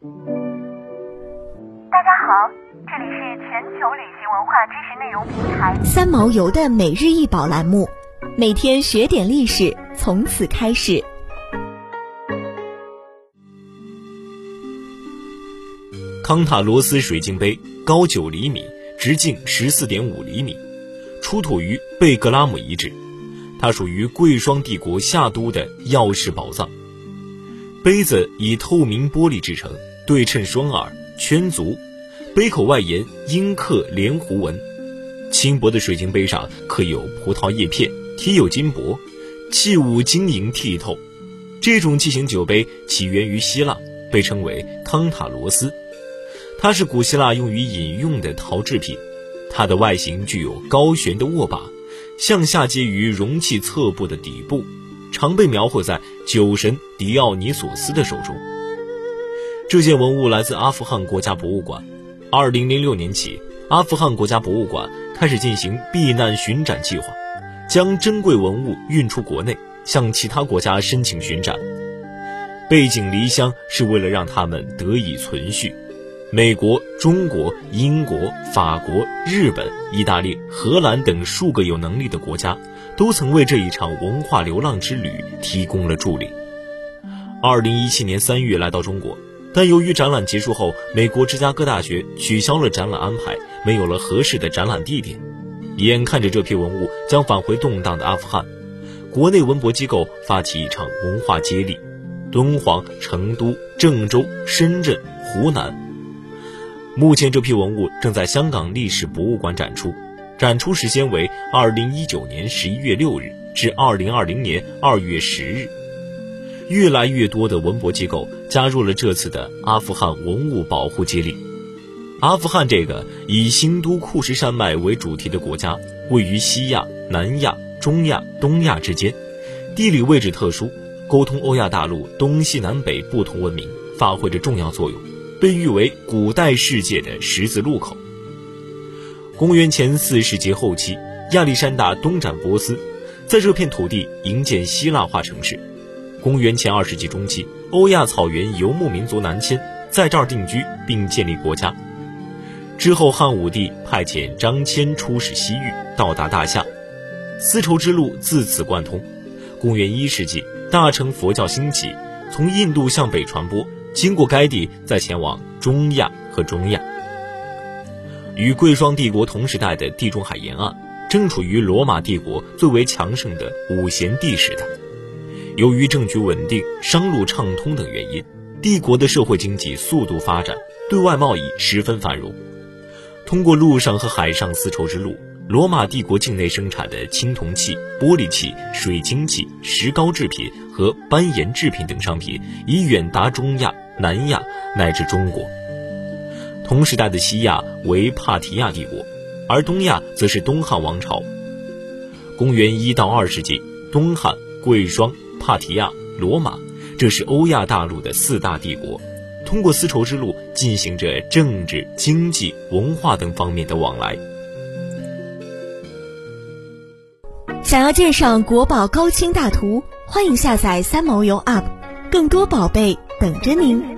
大家好，这里是全球旅行文化知识内容平台三毛游的每日一宝栏目，每天学点历史，从此开始。康塔罗斯水晶杯高九厘米，直径十四点五厘米，出土于贝格拉姆遗址。它属于贵霜帝国夏都的钥匙宝藏。杯子以透明玻璃制成，对称双耳，圈足，杯口外沿阴刻莲弧纹。轻薄的水晶杯上刻有葡萄叶片，体有金箔，器物晶莹剔透。这种器型酒杯起源于希腊，被称为康塔罗斯。它是古希腊用于饮用的陶制品。它的外形具有高悬的握把。向下接于容器侧部的底部，常被描绘在酒神狄奥尼索斯的手中。这件文物来自阿富汗国家博物馆。二零零六年起，阿富汗国家博物馆开始进行避难巡展计划，将珍贵文物运出国内，向其他国家申请巡展。背井离乡是为了让他们得以存续。美国、中国、英国、法国、日本、意大利、荷兰等数个有能力的国家，都曾为这一场文化流浪之旅提供了助力。二零一七年三月来到中国，但由于展览结束后，美国芝加哥大学取消了展览安排，没有了合适的展览地点。眼看着这批文物将返回动荡的阿富汗，国内文博机构发起一场文化接力：敦煌、成都、郑州、深圳、湖南。目前这批文物正在香港历史博物馆展出，展出时间为二零一九年十一月六日至二零二零年二月十日。越来越多的文博机构加入了这次的阿富汗文物保护接力。阿富汗这个以新都库什山脉为主题的国家，位于西亚、南亚、中亚、东亚之间，地理位置特殊，沟通欧亚大陆东西南北不同文明，发挥着重要作用。被誉为古代世界的十字路口。公元前四世纪后期，亚历山大东展波斯，在这片土地营建希腊化城市。公元前二世纪中期，欧亚草原游牧民族南迁，在这儿定居并建立国家。之后，汉武帝派遣张骞出使西域，到达大夏，丝绸之路自此贯通。公元一世纪，大乘佛教兴起，从印度向北传播。经过该地，再前往中亚和中亚。与贵霜帝国同时代的地中海沿岸，正处于罗马帝国最为强盛的五贤帝时代。由于政局稳定、商路畅通等原因，帝国的社会经济速度发展，对外贸易十分繁荣。通过陆上和海上丝绸之路，罗马帝国境内生产的青铜器、玻璃器、水晶器、石膏制品和斑岩制品等商品，已远达中亚。南亚乃至中国，同时代的西亚为帕提亚帝国，而东亚则是东汉王朝。公元一到二世纪，东汉、贵霜、帕提亚、罗马，这是欧亚大陆的四大帝国，通过丝绸之路进行着政治、经济、文化等方面的往来。想要鉴赏国宝高清大图，欢迎下载三毛游 App，更多宝贝。等着您。